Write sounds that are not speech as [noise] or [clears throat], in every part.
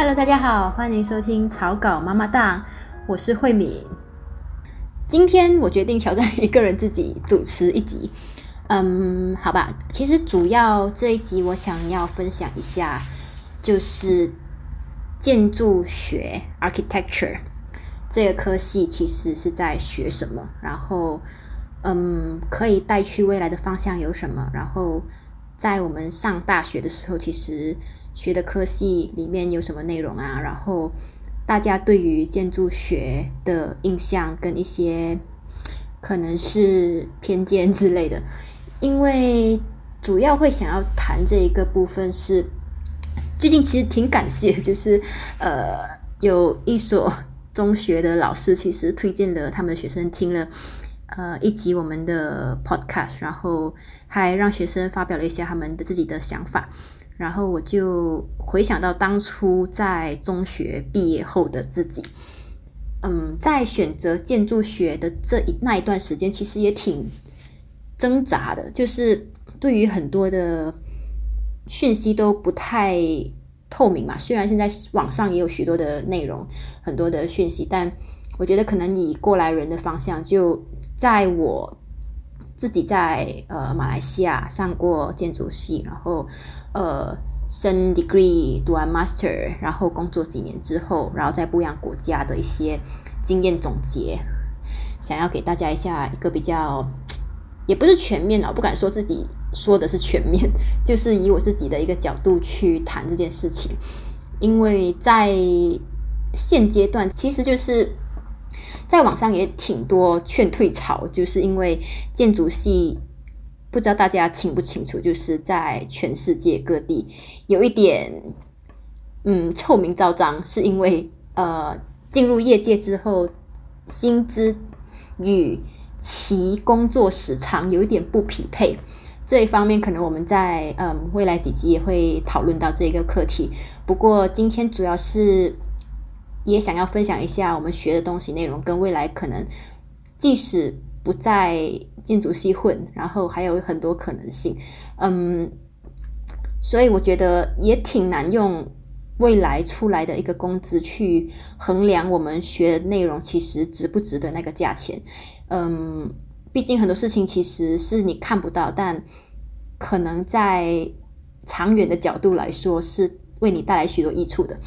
Hello，大家好，欢迎收听草稿妈妈档，我是慧敏。今天我决定挑战一个人自己主持一集。嗯，好吧，其实主要这一集我想要分享一下，就是建筑学 （architecture） 这个科系其实是在学什么，然后嗯，可以带去未来的方向有什么，然后在我们上大学的时候，其实。学的科系里面有什么内容啊？然后大家对于建筑学的印象跟一些可能是偏见之类的，因为主要会想要谈这一个部分是最近其实挺感谢，就是呃有一所中学的老师其实推荐了他们的学生听了呃一集我们的 podcast，然后还让学生发表了一些他们的自己的想法。然后我就回想到当初在中学毕业后的自己，嗯，在选择建筑学的这一那一段时间，其实也挺挣扎的，就是对于很多的讯息都不太透明嘛。虽然现在网上也有许多的内容，很多的讯息，但我觉得可能以过来人的方向，就在我自己在呃马来西亚上过建筑系，然后。呃，升 degree 读完 master，然后工作几年之后，然后在不一样国家的一些经验总结，想要给大家一下一个比较，也不是全面啊，不敢说自己说的是全面，就是以我自己的一个角度去谈这件事情，因为在现阶段，其实就是在网上也挺多劝退潮，就是因为建筑系。不知道大家清不清楚，就是在全世界各地有一点，嗯，臭名昭彰，是因为呃，进入业界之后，薪资与其工作时长有一点不匹配。这一方面，可能我们在嗯未来几集也会讨论到这个课题。不过今天主要是也想要分享一下我们学的东西内容，跟未来可能即使不在。建筑系混，然后还有很多可能性，嗯，所以我觉得也挺难用未来出来的一个工资去衡量我们学内容其实值不值得那个价钱，嗯，毕竟很多事情其实是你看不到，但可能在长远的角度来说是为你带来许多益处的，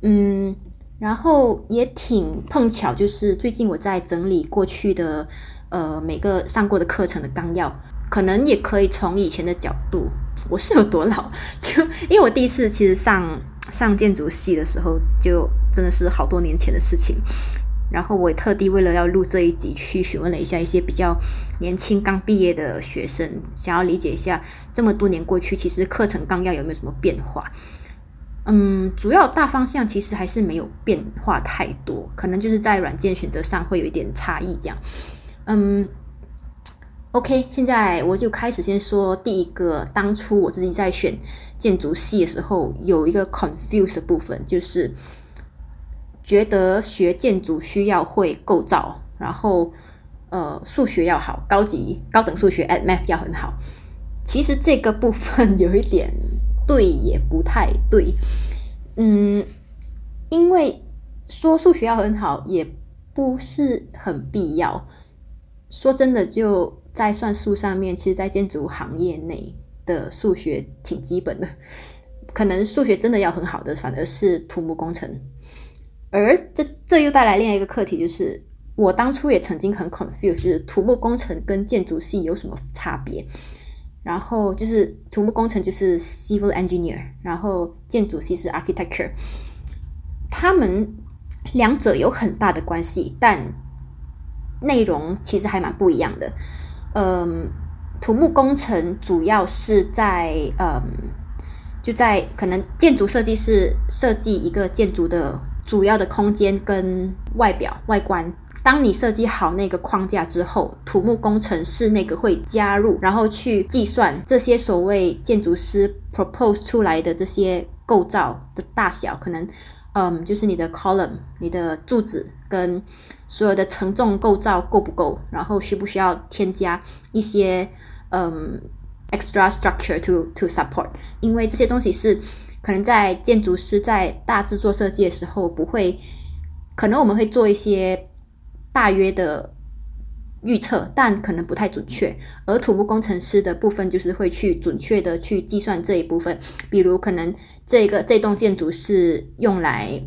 嗯，然后也挺碰巧，就是最近我在整理过去的。呃，每个上过的课程的纲要，可能也可以从以前的角度，我是有多老？就因为我第一次其实上上建筑系的时候，就真的是好多年前的事情。然后我也特地为了要录这一集，去询问了一下一些比较年轻刚毕业的学生，想要理解一下这么多年过去，其实课程纲要有没有什么变化？嗯，主要大方向其实还是没有变化太多，可能就是在软件选择上会有一点差异这样。嗯，OK，现在我就开始先说第一个，当初我自己在选建筑系的时候，有一个 confuse 的部分，就是觉得学建筑需要会构造，然后呃数学要好，高级高等数学 at math 要很好。其实这个部分有一点对，也不太对。嗯，因为说数学要很好，也不是很必要。说真的，就在算术上面，其实，在建筑行业内的数学挺基本的。可能数学真的要很好的，反而是土木工程。而这这又带来另外一个课题，就是我当初也曾经很 confused，就是土木工程跟建筑系有什么差别？然后就是土木工程就是 civil engineer，然后建筑系是 architecture，他们两者有很大的关系，但。内容其实还蛮不一样的，嗯，土木工程主要是在嗯，就在可能建筑设计是设计一个建筑的主要的空间跟外表外观。当你设计好那个框架之后，土木工程师那个会加入，然后去计算这些所谓建筑师 propose 出来的这些构造的大小，可能嗯，就是你的 column、你的柱子跟。所有的承重构造够不够？然后需不需要添加一些嗯 extra structure to to support？因为这些东西是可能在建筑师在大制作设计的时候，不会，可能我们会做一些大约的预测，但可能不太准确。而土木工程师的部分就是会去准确的去计算这一部分，比如可能这个这栋建筑是用来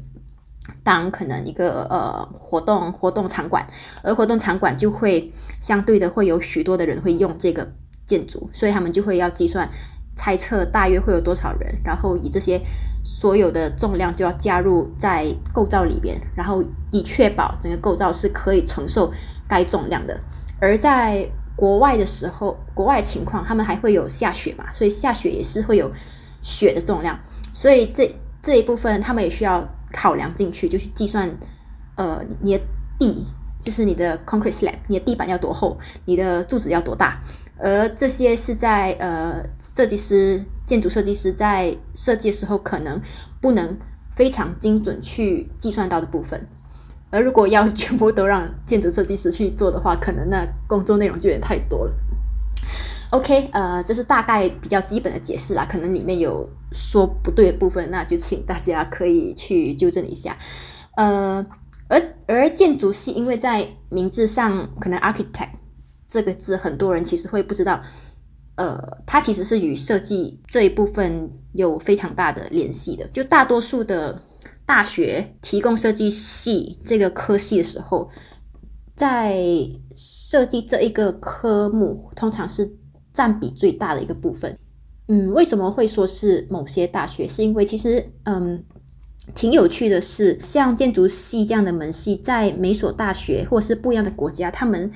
当可能一个呃活动活动场馆，而活动场馆就会相对的会有许多的人会用这个建筑，所以他们就会要计算。猜测大约会有多少人，然后以这些所有的重量就要加入在构造里边，然后以确保整个构造是可以承受该重量的。而在国外的时候，国外情况他们还会有下雪嘛，所以下雪也是会有雪的重量，所以这这一部分他们也需要考量进去，就去计算，呃，你的地就是你的 concrete slab，你的地板要多厚，你的柱子要多大。而这些是在呃设计师、建筑设计师在设计的时候可能不能非常精准去计算到的部分。而如果要全部都让建筑设计师去做的话，可能那工作内容就有点太多了。OK，呃，这是大概比较基本的解释啦，可能里面有说不对的部分，那就请大家可以去纠正一下。呃，而而建筑系因为在名字上可能 architect。这个字很多人其实会不知道，呃，它其实是与设计这一部分有非常大的联系的。就大多数的大学提供设计系这个科系的时候，在设计这一个科目，通常是占比最大的一个部分。嗯，为什么会说是某些大学？是因为其实，嗯，挺有趣的是，像建筑系这样的门系，在每所大学或是不一样的国家，他们。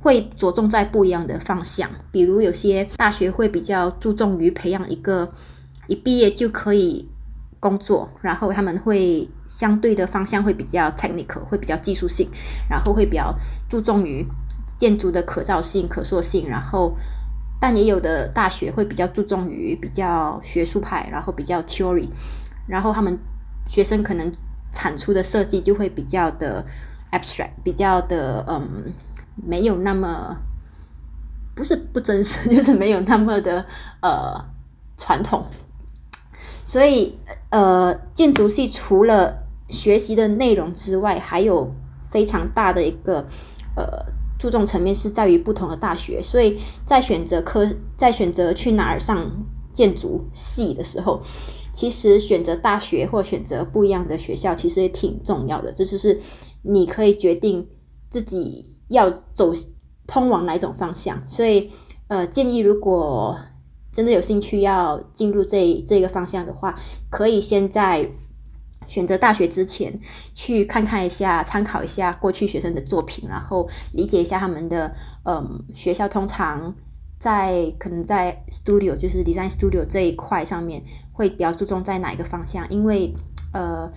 会着重在不一样的方向，比如有些大学会比较注重于培养一个一毕业就可以工作，然后他们会相对的方向会比较 technical，会比较技术性，然后会比较注重于建筑的可造性、可塑性，然后但也有的大学会比较注重于比较学术派，然后比较 theory，然后他们学生可能产出的设计就会比较的 abstract，比较的嗯。没有那么不是不真实，[laughs] 就是没有那么的呃传统。所以呃，建筑系除了学习的内容之外，还有非常大的一个呃注重层面是在于不同的大学。所以在选择科，在选择去哪儿上建筑系的时候，其实选择大学或选择不一样的学校，其实也挺重要的。这就是你可以决定自己。要走通往哪一种方向？所以，呃，建议如果真的有兴趣要进入这这个方向的话，可以先在选择大学之前去看看一下，参考一下过去学生的作品，然后理解一下他们的，嗯，学校通常在可能在 studio 就是 design studio 这一块上面会比较注重在哪一个方向，因为，呃。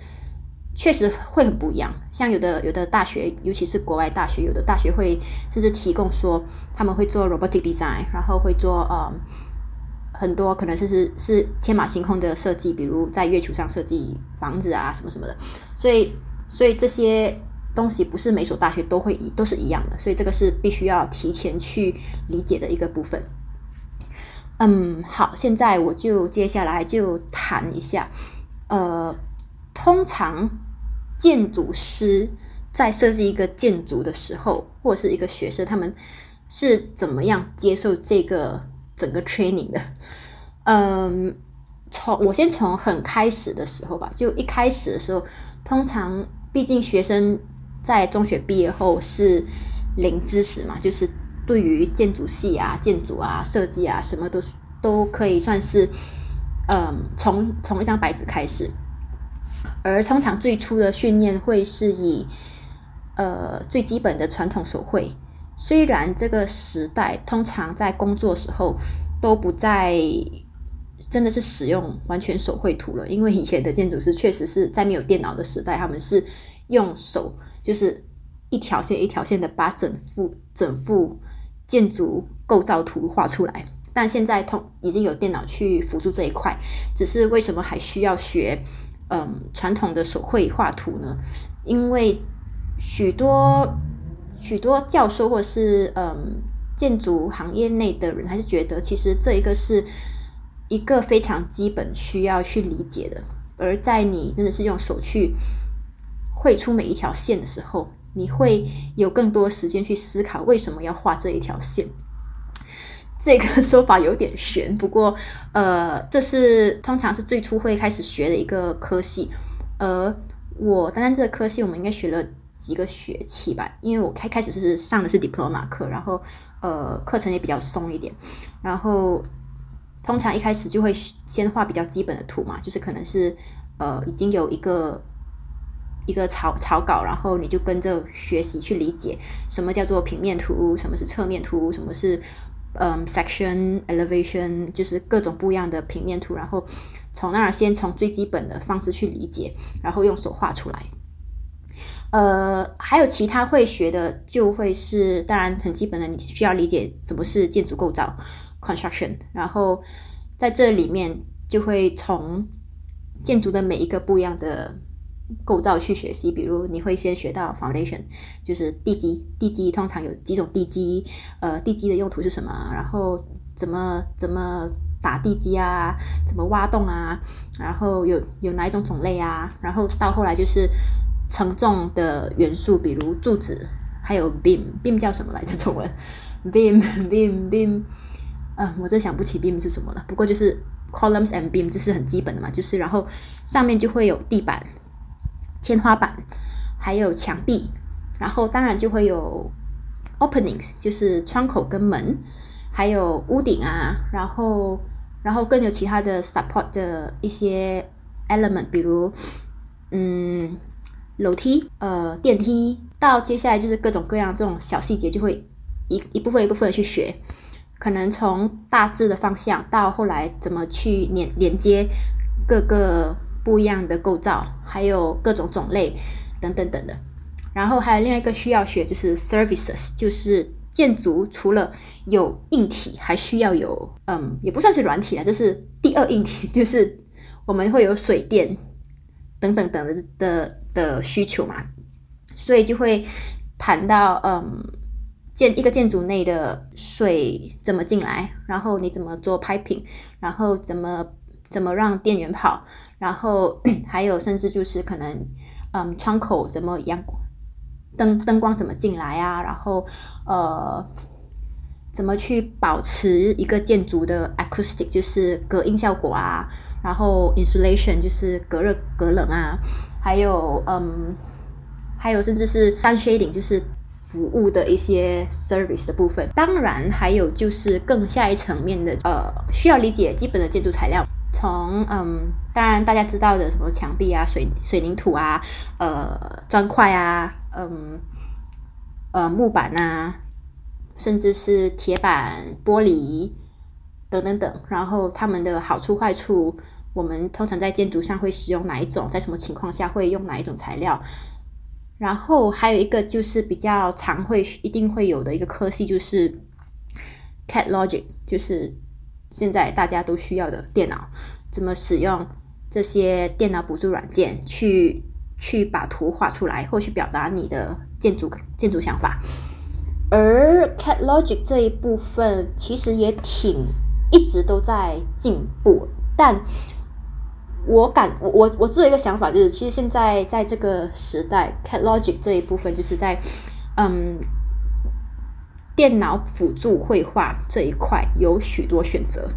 确实会很不一样，像有的有的大学，尤其是国外大学，有的大学会甚至提供说他们会做 robotic design，然后会做呃很多可能是是是天马行空的设计，比如在月球上设计房子啊什么什么的。所以所以这些东西不是每所大学都会都是一样的，所以这个是必须要提前去理解的一个部分。嗯，好，现在我就接下来就谈一下，呃。通常，建筑师在设计一个建筑的时候，或者是一个学生，他们是怎么样接受这个整个 training 的？嗯，从我先从很开始的时候吧，就一开始的时候，通常毕竟学生在中学毕业后是零知识嘛，就是对于建筑系啊、建筑啊、设计啊，什么都是都可以算是，嗯，从从一张白纸开始。而通常最初的训练会是以，呃，最基本的传统手绘。虽然这个时代通常在工作时候都不再真的是使用完全手绘图了，因为以前的建筑师确实是在没有电脑的时代，他们是用手，就是一条线一条线的把整幅整幅建筑构造图画出来。但现在通已经有电脑去辅助这一块，只是为什么还需要学？嗯，传统的手绘画图呢，因为许多许多教授或者是嗯建筑行业内的人，还是觉得其实这一个是一个非常基本需要去理解的。而在你真的是用手去绘出每一条线的时候，你会有更多时间去思考为什么要画这一条线。这个说法有点悬，不过呃，这是通常是最初会开始学的一个科系。而我单单这个科系，我们应该学了几个学期吧？因为我开开始是上的是 diploma 课，然后呃，课程也比较松一点。然后通常一开始就会先画比较基本的图嘛，就是可能是呃已经有一个一个草草稿，然后你就跟着学习去理解什么叫做平面图，什么是侧面图，什么是。嗯，section elevation 就是各种不一样的平面图，然后从那儿先从最基本的方式去理解，然后用手画出来。呃，还有其他会学的，就会是当然很基本的，你需要理解什么是建筑构造 construction，然后在这里面就会从建筑的每一个不一样的。构造去学习，比如你会先学到 foundation，就是地基。地基通常有几种地基，呃，地基的用途是什么？然后怎么怎么打地基啊？怎么挖洞啊？然后有有哪一种种类啊？然后到后来就是承重的元素，比如柱子，还有 beam，beam 叫什么来着？中文 [laughs] beam beam beam，啊，我真想不起 beam 是什么了。不过就是 columns and beam，这是很基本的嘛。就是然后上面就会有地板。天花板，还有墙壁，然后当然就会有 openings，就是窗口跟门，还有屋顶啊，然后然后更有其他的 support 的一些 element，比如嗯楼梯、呃电梯，到接下来就是各种各样这种小细节，就会一一部分一部分的去学，可能从大致的方向到后来怎么去连连接各个。不一样的构造，还有各种种类等等等的。然后还有另外一个需要学，就是 services，就是建筑除了有硬体，还需要有嗯，也不算是软体了，这是第二硬体，[laughs] 就是我们会有水电等等等的的的需求嘛。所以就会谈到嗯，建一个建筑内的水怎么进来，然后你怎么做 piping，然后怎么怎么让电源跑。然后 [clears throat] 还有，甚至就是可能，嗯，窗口怎么阳灯灯光怎么进来啊？然后呃，怎么去保持一个建筑的 acoustic，就是隔音效果啊？然后 insulation 就是隔热隔冷啊？还有嗯，还有甚至是 sun shading，就是服务的一些 service 的部分。当然还有就是更下一层面的呃，需要理解基本的建筑材料。从嗯，当然大家知道的什么墙壁啊、水水泥土啊、呃砖块啊、嗯呃木板啊，甚至是铁板、玻璃等等等，然后它们的好处坏处，我们通常在建筑上会使用哪一种，在什么情况下会用哪一种材料，然后还有一个就是比较常会一定会有的一个科系就是 CAD Logic，就是。现在大家都需要的电脑，怎么使用这些电脑辅助软件去去把图画出来，或去表达你的建筑建筑想法？而 CAD Logic 这一部分其实也挺一直都在进步，但我感我我我有一个想法，就是其实现在在这个时代，CAD Logic 这一部分就是在嗯。电脑辅助绘画这一块有许多选择。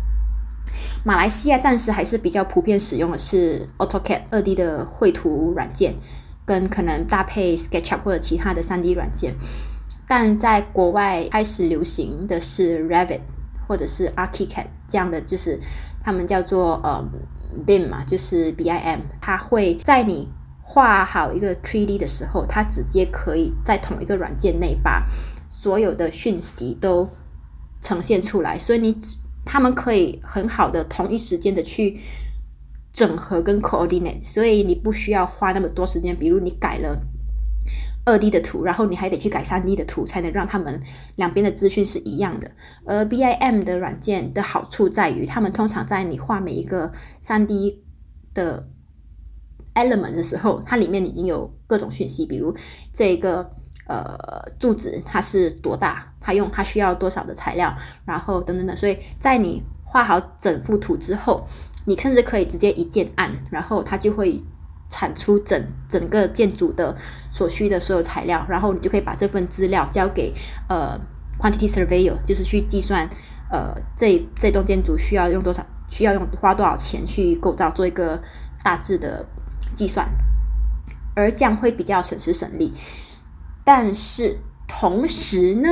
马来西亚暂时还是比较普遍使用的是 AutoCAD 二 D 的绘图软件，跟可能搭配 SketchUp 或者其他的三 D 软件。但在国外开始流行的是 Revit 或者是 ArchiCAD 这样的，就是他们叫做呃 BIM 嘛，就是 BIM。它会在你画好一个 3D 的时候，它直接可以在同一个软件内把所有的讯息都呈现出来，所以你他们可以很好的同一时间的去整合跟 coordinate，所以你不需要花那么多时间。比如你改了二 D 的图，然后你还得去改三 D 的图，才能让他们两边的资讯是一样的。而 BIM 的软件的好处在于，他们通常在你画每一个三 D 的 element 的时候，它里面已经有各种讯息，比如这个。呃，柱子它是多大？它用它需要多少的材料？然后等等等，所以在你画好整幅图之后，你甚至可以直接一键按，然后它就会产出整整个建筑的所需的所有材料，然后你就可以把这份资料交给呃 quantity surveyor，就是去计算呃这这栋建筑需要用多少，需要用花多少钱去构造，做一个大致的计算，而这样会比较省时省力。但是同时呢，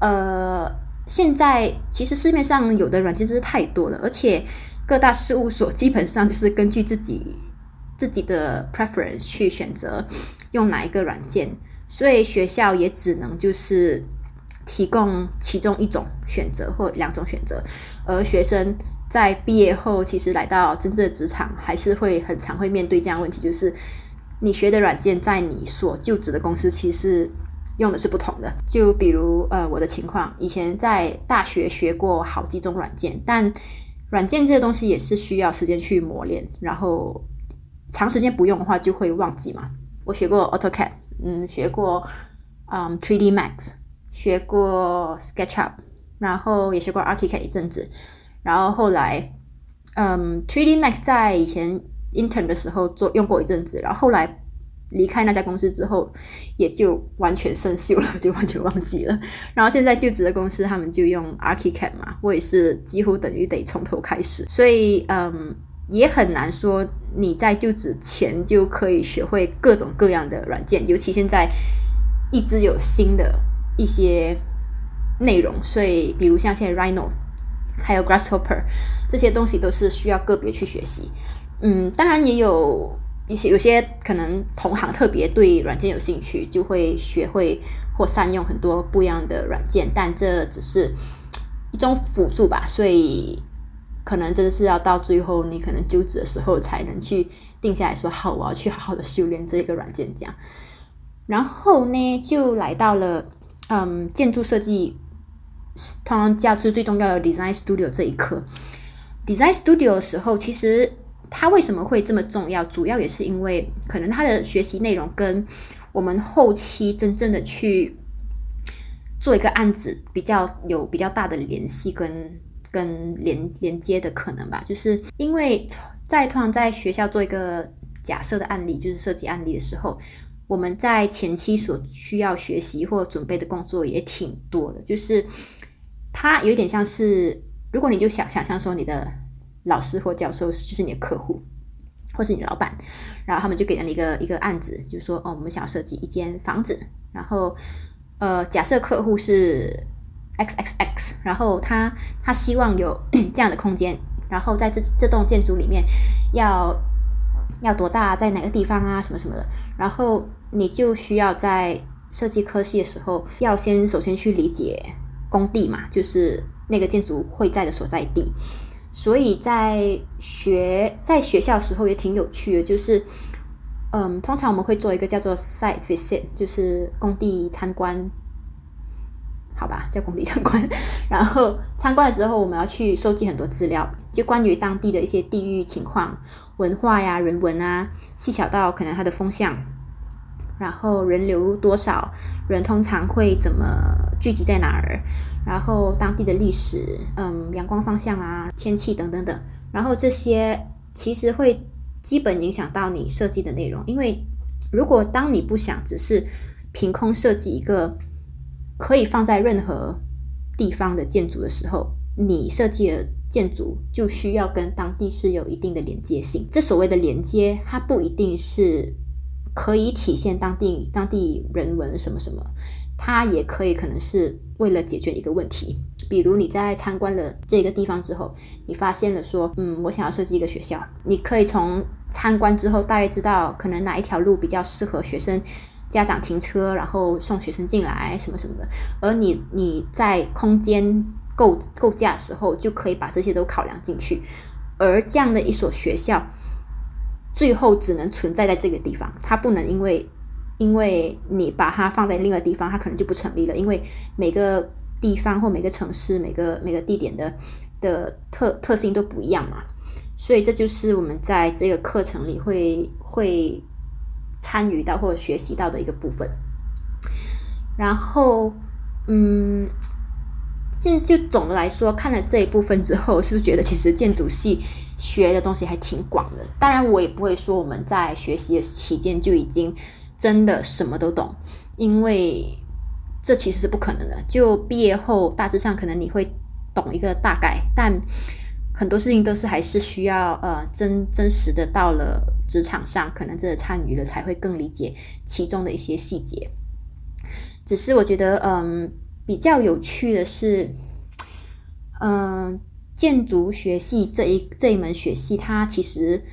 呃。现在其实市面上有的软件真是太多了，而且各大事务所基本上就是根据自己自己的 preference 去选择用哪一个软件，所以学校也只能就是提供其中一种选择或两种选择，而学生在毕业后其实来到真正的职场，还是会很常会面对这样问题，就是你学的软件在你所就职的公司其实。用的是不同的，就比如呃我的情况，以前在大学学过好几种软件，但软件这个东西也是需要时间去磨练，然后长时间不用的话就会忘记嘛。我学过 AutoCAD，嗯，学过嗯 3D Max，学过 SketchUp，然后也学过 ArchiCAD 一阵子，然后后来嗯 3D Max 在以前 intern 的时候做用过一阵子，然后后来。离开那家公司之后，也就完全生锈了，[laughs] 就完全忘记了。然后现在就职的公司，他们就用 ArchiCAD 嘛，我也是几乎等于得从头开始。所以，嗯，也很难说你在就职前就可以学会各种各样的软件，尤其现在一直有新的一些内容。所以，比如像现在 Rhino，还有 Grasshopper 这些东西，都是需要个别去学习。嗯，当然也有。一些有些可能同行特别对软件有兴趣，就会学会或善用很多不一样的软件，但这只是一种辅助吧。所以可能真的是要到最后你可能就职的时候，才能去定下来说好，我要去好好的修炼这个软件这样。然后呢，就来到了嗯建筑设计，通常教是最重要的 Design Studio 这一课。Design Studio 的时候，其实。它为什么会这么重要？主要也是因为可能它的学习内容跟我们后期真正的去做一个案子比较有比较大的联系跟跟连连接的可能吧。就是因为在通常在学校做一个假设的案例，就是设计案例的时候，我们在前期所需要学习或准备的工作也挺多的。就是它有点像是，如果你就想想象说你的。老师或教授就是你的客户，或是你的老板，然后他们就给了你一个一个案子，就说哦，我们想要设计一间房子，然后呃，假设客户是 X X X，然后他他希望有 [coughs] 这样的空间，然后在这这栋建筑里面要要多大，在哪个地方啊，什么什么的，然后你就需要在设计科系的时候，要先首先去理解工地嘛，就是那个建筑会在的所在地。所以在学在学校时候也挺有趣的，就是，嗯，通常我们会做一个叫做 site visit，就是工地参观，好吧，叫工地参观。[laughs] 然后参观了之后，我们要去收集很多资料，就关于当地的一些地域情况、文化呀、人文啊，细小到可能它的风向，然后人流多少，人通常会怎么聚集在哪儿。然后当地的历史，嗯，阳光方向啊，天气等等等，然后这些其实会基本影响到你设计的内容。因为如果当你不想只是凭空设计一个可以放在任何地方的建筑的时候，你设计的建筑就需要跟当地是有一定的连接性。这所谓的连接，它不一定是可以体现当地当地人文什么什么。它也可以可能是为了解决一个问题，比如你在参观了这个地方之后，你发现了说，嗯，我想要设计一个学校，你可以从参观之后大概知道可能哪一条路比较适合学生家长停车，然后送学生进来什么什么的，而你你在空间构构架时候就可以把这些都考量进去，而这样的一所学校最后只能存在在这个地方，它不能因为。因为你把它放在另一个地方，它可能就不成立了。因为每个地方或每个城市、每个每个地点的的特特性都不一样嘛，所以这就是我们在这个课程里会会参与到或者学习到的一个部分。然后，嗯，现就总的来说，看了这一部分之后，是不是觉得其实建筑系学的东西还挺广的？当然，我也不会说我们在学习的期间就已经真的什么都懂，因为这其实是不可能的。就毕业后，大致上可能你会懂一个大概，但很多事情都是还是需要呃真真实的到了职场上，可能真的参与了才会更理解其中的一些细节。只是我觉得，嗯。比较有趣的是，嗯，建筑学系这一这一门学系，它其实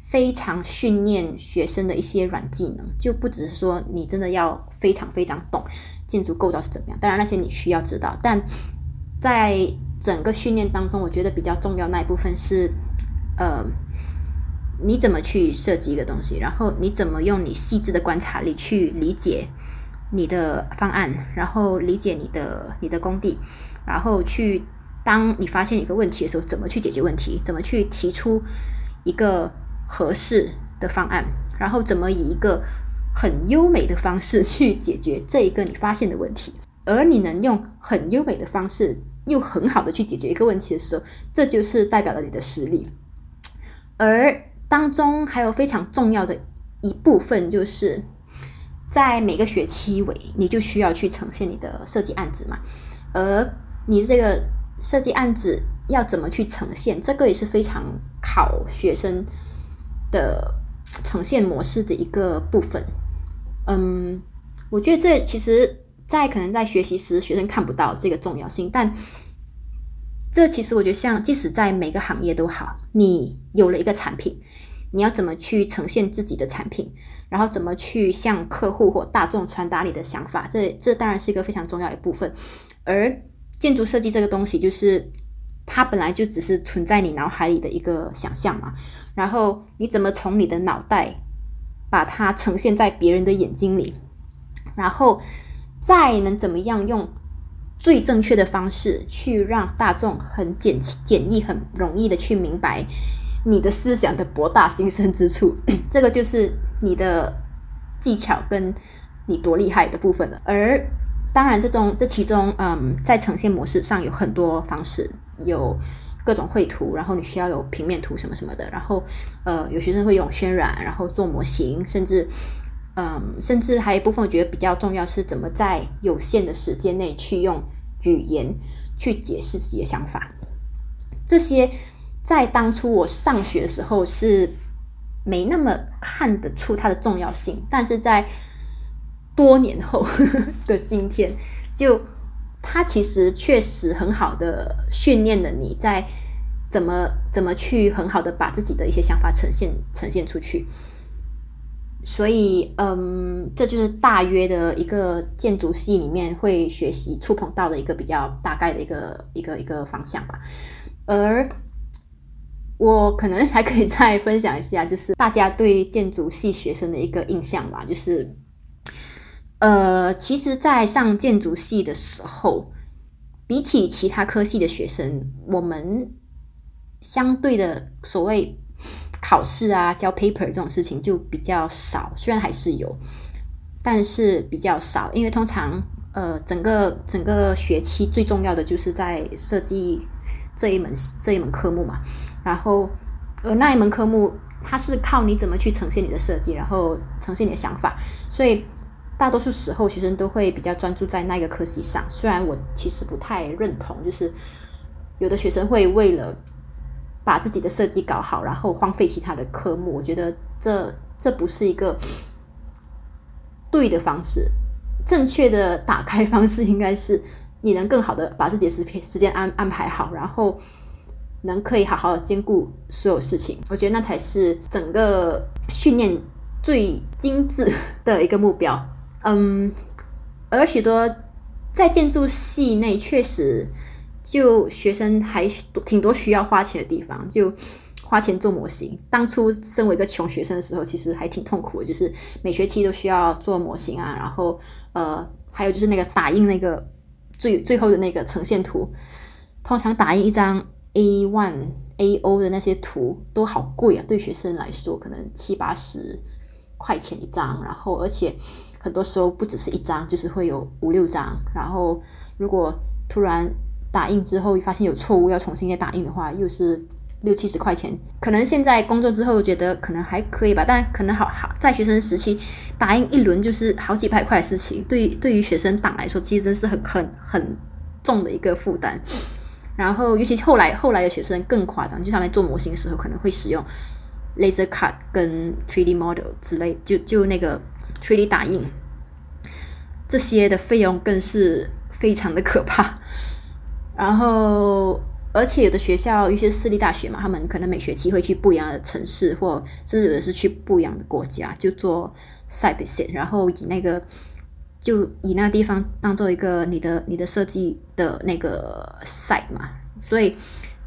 非常训练学生的一些软技能，就不只是说你真的要非常非常懂建筑构造是怎么样，当然那些你需要知道，但在整个训练当中，我觉得比较重要那一部分是，呃，你怎么去设计一个东西，然后你怎么用你细致的观察力去理解。你的方案，然后理解你的你的工地，然后去当你发现一个问题的时候，怎么去解决问题？怎么去提出一个合适的方案？然后怎么以一个很优美的方式去解决这一个你发现的问题？而你能用很优美的方式又很好的去解决一个问题的时候，这就是代表了你的实力。而当中还有非常重要的一部分就是。在每个学期尾，你就需要去呈现你的设计案子嘛，而你这个设计案子要怎么去呈现，这个也是非常考学生的呈现模式的一个部分。嗯，我觉得这其实，在可能在学习时，学生看不到这个重要性，但这其实我觉得，像即使在每个行业都好，你有了一个产品。你要怎么去呈现自己的产品，然后怎么去向客户或大众传达你的想法？这这当然是一个非常重要一部分。而建筑设计这个东西，就是它本来就只是存在你脑海里的一个想象嘛。然后你怎么从你的脑袋把它呈现在别人的眼睛里，然后再能怎么样用最正确的方式去让大众很简简易、很容易的去明白。你的思想的博大精深之处，[clears throat] 这个就是你的技巧跟你多厉害的部分了。而当然，这种这其中，嗯，在呈现模式上有很多方式，有各种绘图，然后你需要有平面图什么什么的。然后，呃，有学生会用渲染，然后做模型，甚至，嗯，甚至还有一部分我觉得比较重要是怎么在有限的时间内去用语言去解释自己的想法，这些。在当初我上学的时候是没那么看得出它的重要性，但是在多年后的今天，就它其实确实很好的训练了你在怎么怎么去很好的把自己的一些想法呈现呈现出去。所以，嗯，这就是大约的一个建筑系里面会学习触碰到的一个比较大概的一个一个一个方向吧，而。我可能还可以再分享一下，就是大家对建筑系学生的一个印象吧。就是，呃，其实，在上建筑系的时候，比起其他科系的学生，我们相对的所谓考试啊、交 paper 这种事情就比较少。虽然还是有，但是比较少，因为通常，呃，整个整个学期最重要的就是在设计这一门这一门科目嘛。然后，呃，那一门科目它是靠你怎么去呈现你的设计，然后呈现你的想法，所以大多数时候学生都会比较专注在那个科系上。虽然我其实不太认同，就是有的学生会为了把自己的设计搞好，然后荒废其他的科目。我觉得这这不是一个对的方式。正确的打开方式应该是你能更好的把自己的时时间安安排好，然后。能可以好好的兼顾所有事情，我觉得那才是整个训练最精致 [laughs] 的一个目标。嗯，而许多在建筑系内，确实就学生还挺多需要花钱的地方，就花钱做模型。当初身为一个穷学生的时候，其实还挺痛苦的，就是每学期都需要做模型啊，然后呃，还有就是那个打印那个最最后的那个呈现图，通常打印一张。A one A O 的那些图都好贵啊，对学生来说可能七八十块钱一张，然后而且很多时候不只是一张，就是会有五六张。然后如果突然打印之后发现有错误要重新再打印的话，又是六七十块钱。可能现在工作之后觉得可能还可以吧，但可能好好在学生时期打印一轮就是好几百块的事情，对于对于学生党来说，其实真是很很很重的一个负担。然后尤其后来后来的学生更夸张，就像在做模型的时候可能会使用 laser cut 跟 3D model 之类，就就那个 3D 打印。这些的费用更是非常的可怕，然后而且有的学校，一些私立大学嘛，他们可能每学期会去不一样的城市，或甚至有的是去不一样的国家，就做 site visit，然后以那个就以那地方当做一个你的你的设计的那个 site 嘛，所以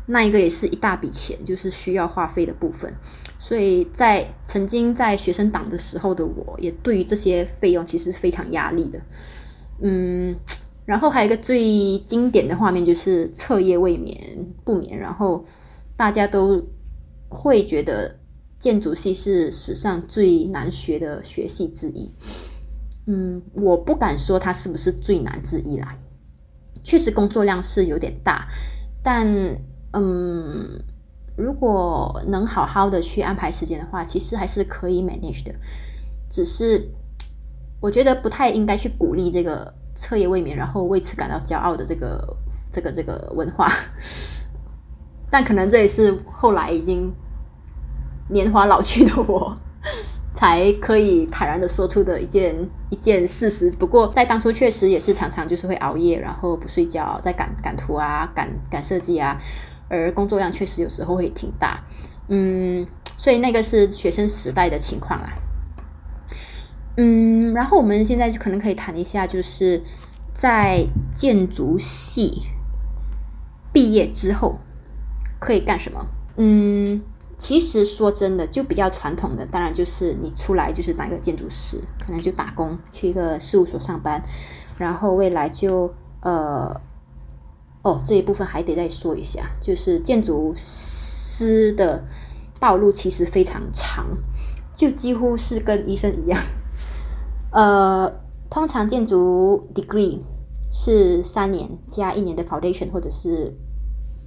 那一个也是一大笔钱，就是需要花费的部分。所以在曾经在学生党的时候的我，也对于这些费用其实非常压力的，嗯，然后还有一个最经典的画面就是彻夜未眠不眠，然后大家都会觉得建筑系是史上最难学的学系之一，嗯，我不敢说它是不是最难之一啦，确实工作量是有点大，但嗯。如果能好好的去安排时间的话，其实还是可以 manage 的。只是我觉得不太应该去鼓励这个彻夜未眠，然后为此感到骄傲的这个这个这个文化。[laughs] 但可能这也是后来已经年华老去的我才可以坦然的说出的一件一件事实。不过在当初确实也是常常就是会熬夜，然后不睡觉，在赶赶图啊，赶赶设计啊。而工作量确实有时候会挺大，嗯，所以那个是学生时代的情况啦，嗯，然后我们现在就可能可以谈一下，就是在建筑系毕业之后可以干什么？嗯，其实说真的，就比较传统的，当然就是你出来就是当一个建筑师，可能就打工去一个事务所上班，然后未来就呃。哦，这一部分还得再说一下，就是建筑师的道路其实非常长，就几乎是跟医生一样。呃，通常建筑 degree 是三年加一年的 foundation 或者是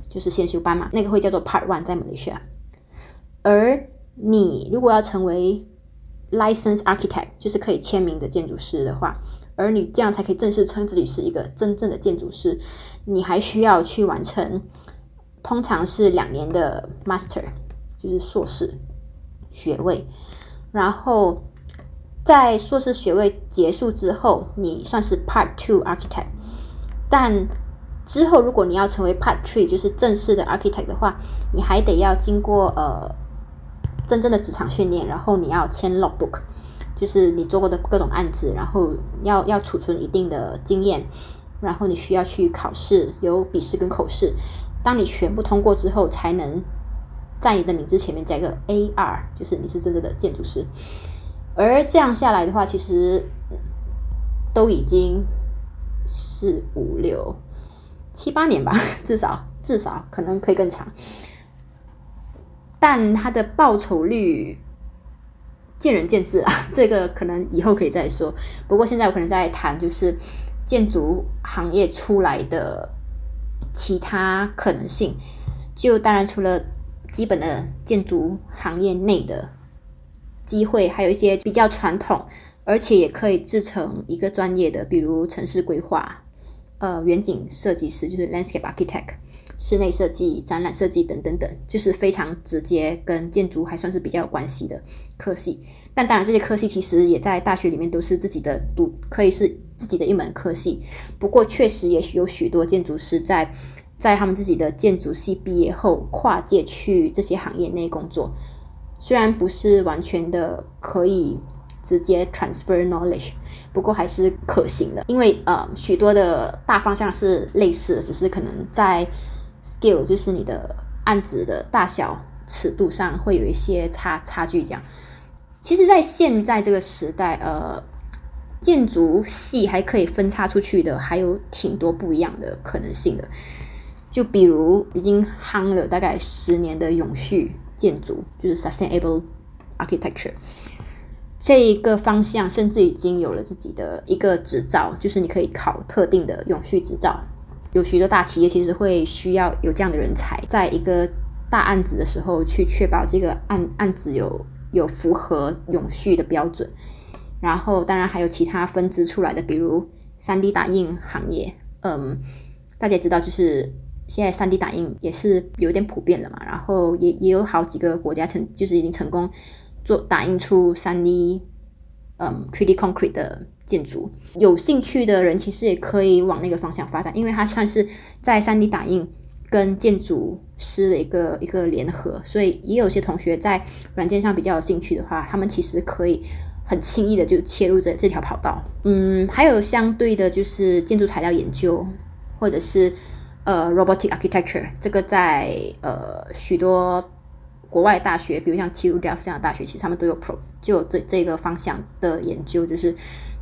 就是先修班嘛，那个会叫做 Part One 在 Malaysia。而你如果要成为 license architect，就是可以签名的建筑师的话，而你这样才可以正式称自己是一个真正的建筑师。你还需要去完成，通常是两年的 master，就是硕士学位。然后在硕士学位结束之后，你算是 part two architect。但之后如果你要成为 part three，就是正式的 architect 的话，你还得要经过呃真正的职场训练，然后你要签 logbook，就是你做过的各种案子，然后要要储存一定的经验。然后你需要去考试，有笔试跟口试。当你全部通过之后，才能在你的名字前面加一个 A R，就是你是真正的建筑师。而这样下来的话，其实都已经四五六七八年吧，[laughs] 至少至少可能可以更长。但它的报酬率见仁见智啊，[laughs] 这个可能以后可以再说。不过现在我可能在谈就是。建筑行业出来的其他可能性，就当然除了基本的建筑行业内的机会，还有一些比较传统，而且也可以制成一个专业的，比如城市规划、呃远景设计师，就是 landscape architect、室内设计、展览设计等等等，就是非常直接跟建筑还算是比较有关系的科系。但当然，这些科系其实也在大学里面都是自己的读，可以是。自己的一门科系，不过确实也许有许多建筑师在在他们自己的建筑系毕业后跨界去这些行业内工作，虽然不是完全的可以直接 transfer knowledge，不过还是可行的，因为呃许多的大方向是类似的，只是可能在 scale 就是你的案子的大小尺度上会有一些差差距。这样，其实，在现在这个时代，呃。建筑系还可以分叉出去的，还有挺多不一样的可能性的。就比如已经夯了大概十年的永续建筑，就是 sustainable architecture 这一个方向，甚至已经有了自己的一个执照，就是你可以考特定的永续执照。有许多大企业其实会需要有这样的人才，在一个大案子的时候去确保这个案案子有有符合永续的标准。然后，当然还有其他分支出来的，比如三 D 打印行业。嗯，大家知道，就是现在三 D 打印也是有点普遍了嘛。然后也也有好几个国家成，就是已经成功做打印出三 D，嗯，3D concrete 的。建筑有兴趣的人其实也可以往那个方向发展，因为它算是在三 D 打印跟建筑师的一个一个联合，所以也有些同学在软件上比较有兴趣的话，他们其实可以很轻易的就切入这这条跑道。嗯，还有相对的就是建筑材料研究，或者是呃 robotic architecture，这个在呃许多国外大学，比如像 TU Delft 这样的大学，其实他们都有 prof 就这这个方向的研究，就是。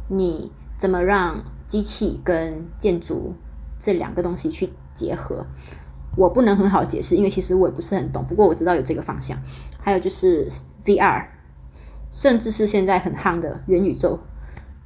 你怎么让机器跟建筑这两个东西去结合？我不能很好解释，因为其实我也不是很懂。不过我知道有这个方向。还有就是 VR，甚至是现在很夯的元宇宙，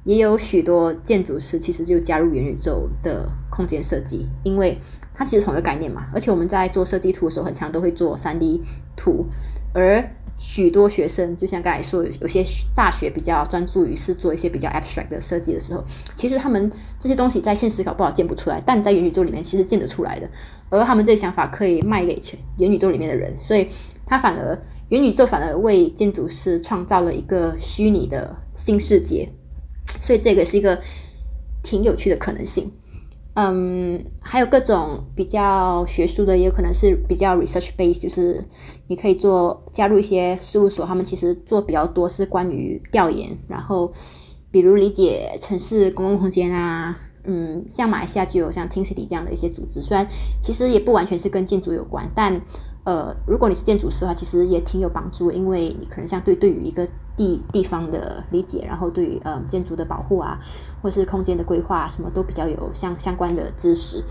也有许多建筑师其实就加入元宇宙的空间设计，因为它其实同一个概念嘛。而且我们在做设计图的时候，很常都会做三 D 图，而许多学生，就像刚才说，有些大学比较专注于是做一些比较 abstract 的设计的时候，其实他们这些东西在现实考不好建不出来，但在元宇宙里面其实建得出来的。而他们这些想法可以卖给全元宇宙里面的人，所以他反而元宇宙反而为建筑师创造了一个虚拟的新世界，所以这个是一个挺有趣的可能性。嗯，还有各种比较学术的，也有可能是比较 research base，就是你可以做加入一些事务所，他们其实做比较多是关于调研，然后比如理解城市公共空间啊，嗯，像马来西亚就有像 Tin City 这样的一些组织，虽然其实也不完全是跟建筑有关，但呃，如果你是建筑师的话，其实也挺有帮助，因为你可能像对对于一个地地方的理解，然后对于呃建筑的保护啊，或是空间的规划，什么都比较有相相关的知识。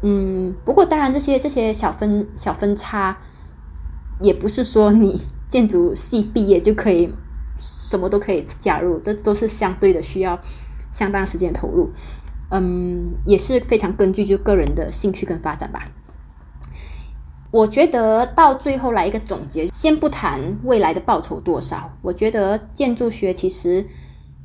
嗯，不过当然这些这些小分小分差，也不是说你建筑系毕业就可以什么都可以加入，这都是相对的需要相当时间投入。嗯，也是非常根据就个人的兴趣跟发展吧。我觉得到最后来一个总结，先不谈未来的报酬多少。我觉得建筑学其实，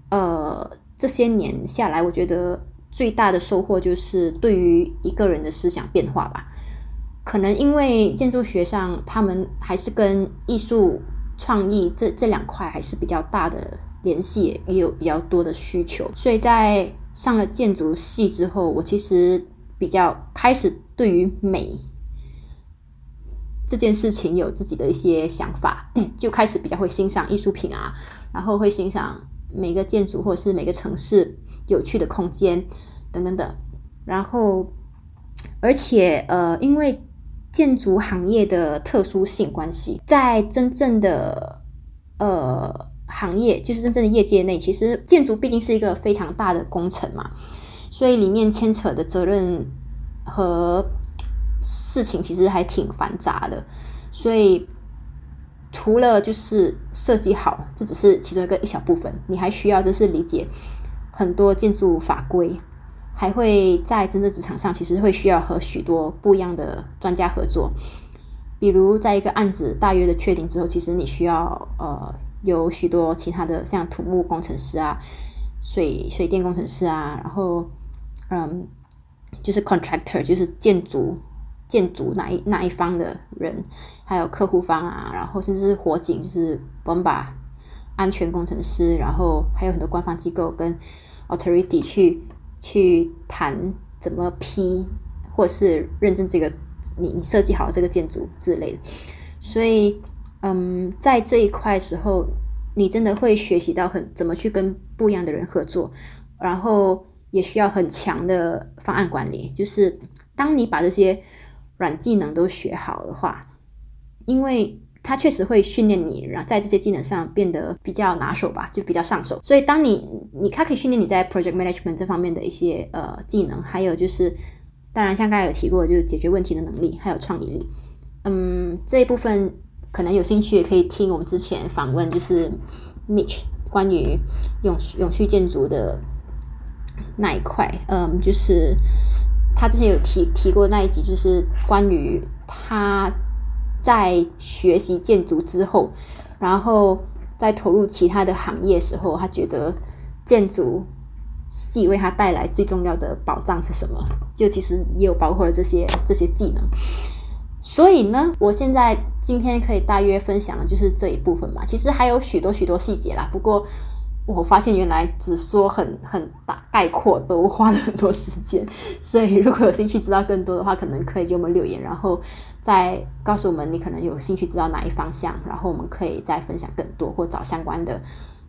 呃，这些年下来，我觉得最大的收获就是对于一个人的思想变化吧。可能因为建筑学上，他们还是跟艺术创意这这两块还是比较大的联系，也有比较多的需求。所以在上了建筑系之后，我其实比较开始对于美。这件事情有自己的一些想法，[clears throat] 就开始比较会欣赏艺术品啊，然后会欣赏每个建筑或者是每个城市有趣的空间等等等。然后，而且呃，因为建筑行业的特殊性关系，在真正的呃行业，就是真正的业界内，其实建筑毕竟是一个非常大的工程嘛，所以里面牵扯的责任和。事情其实还挺繁杂的，所以除了就是设计好，这只是其中一个一小部分，你还需要就是理解很多建筑法规，还会在真正职场上其实会需要和许多不一样的专家合作。比如在一个案子大约的确定之后，其实你需要呃有许多其他的像土木工程师啊、水水电工程师啊，然后嗯就是 contractor 就是建筑。建筑那一那一方的人，还有客户方啊，然后甚至是火警，就是我们把安全工程师，然后还有很多官方机构跟 authority 去去谈怎么批或是认证这个你你设计好这个建筑之类的。所以，嗯，在这一块时候，你真的会学习到很怎么去跟不一样的人合作，然后也需要很强的方案管理。就是当你把这些软技能都学好的话，因为它确实会训练你，然后在这些技能上变得比较拿手吧，就比较上手。所以，当你你它可以训练你在 project management 这方面的一些呃技能，还有就是，当然像刚才有提过，就是解决问题的能力，还有创意力。嗯，这一部分可能有兴趣也可以听我们之前访问，就是 Mitch 关于永永续建筑的那一块，嗯，就是。他之前有提提过那一集，就是关于他在学习建筑之后，然后在投入其他的行业时候，他觉得建筑系为他带来最重要的保障是什么？就其实也有包括这些这些技能。所以呢，我现在今天可以大约分享的就是这一部分嘛。其实还有许多许多细节啦，不过。我发现原来只说很很大概括都花了很多时间，所以如果有兴趣知道更多的话，可能可以给我们留言，然后再告诉我们你可能有兴趣知道哪一方向，然后我们可以再分享更多或找相关的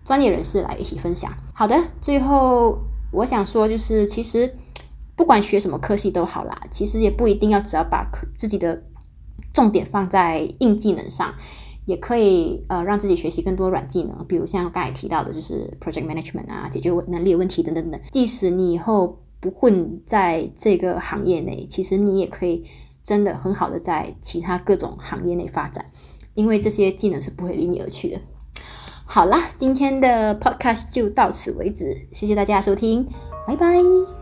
专业人士来一起分享。好的，最后我想说就是，其实不管学什么科系都好啦，其实也不一定要只要把自己的重点放在硬技能上。也可以呃让自己学习更多软技能，比如像刚才提到的，就是 project management 啊，解决能力问题等等等。即使你以后不混在这个行业内，其实你也可以真的很好的在其他各种行业内发展，因为这些技能是不会离你而去的。好啦，今天的 podcast 就到此为止，谢谢大家收听，拜拜。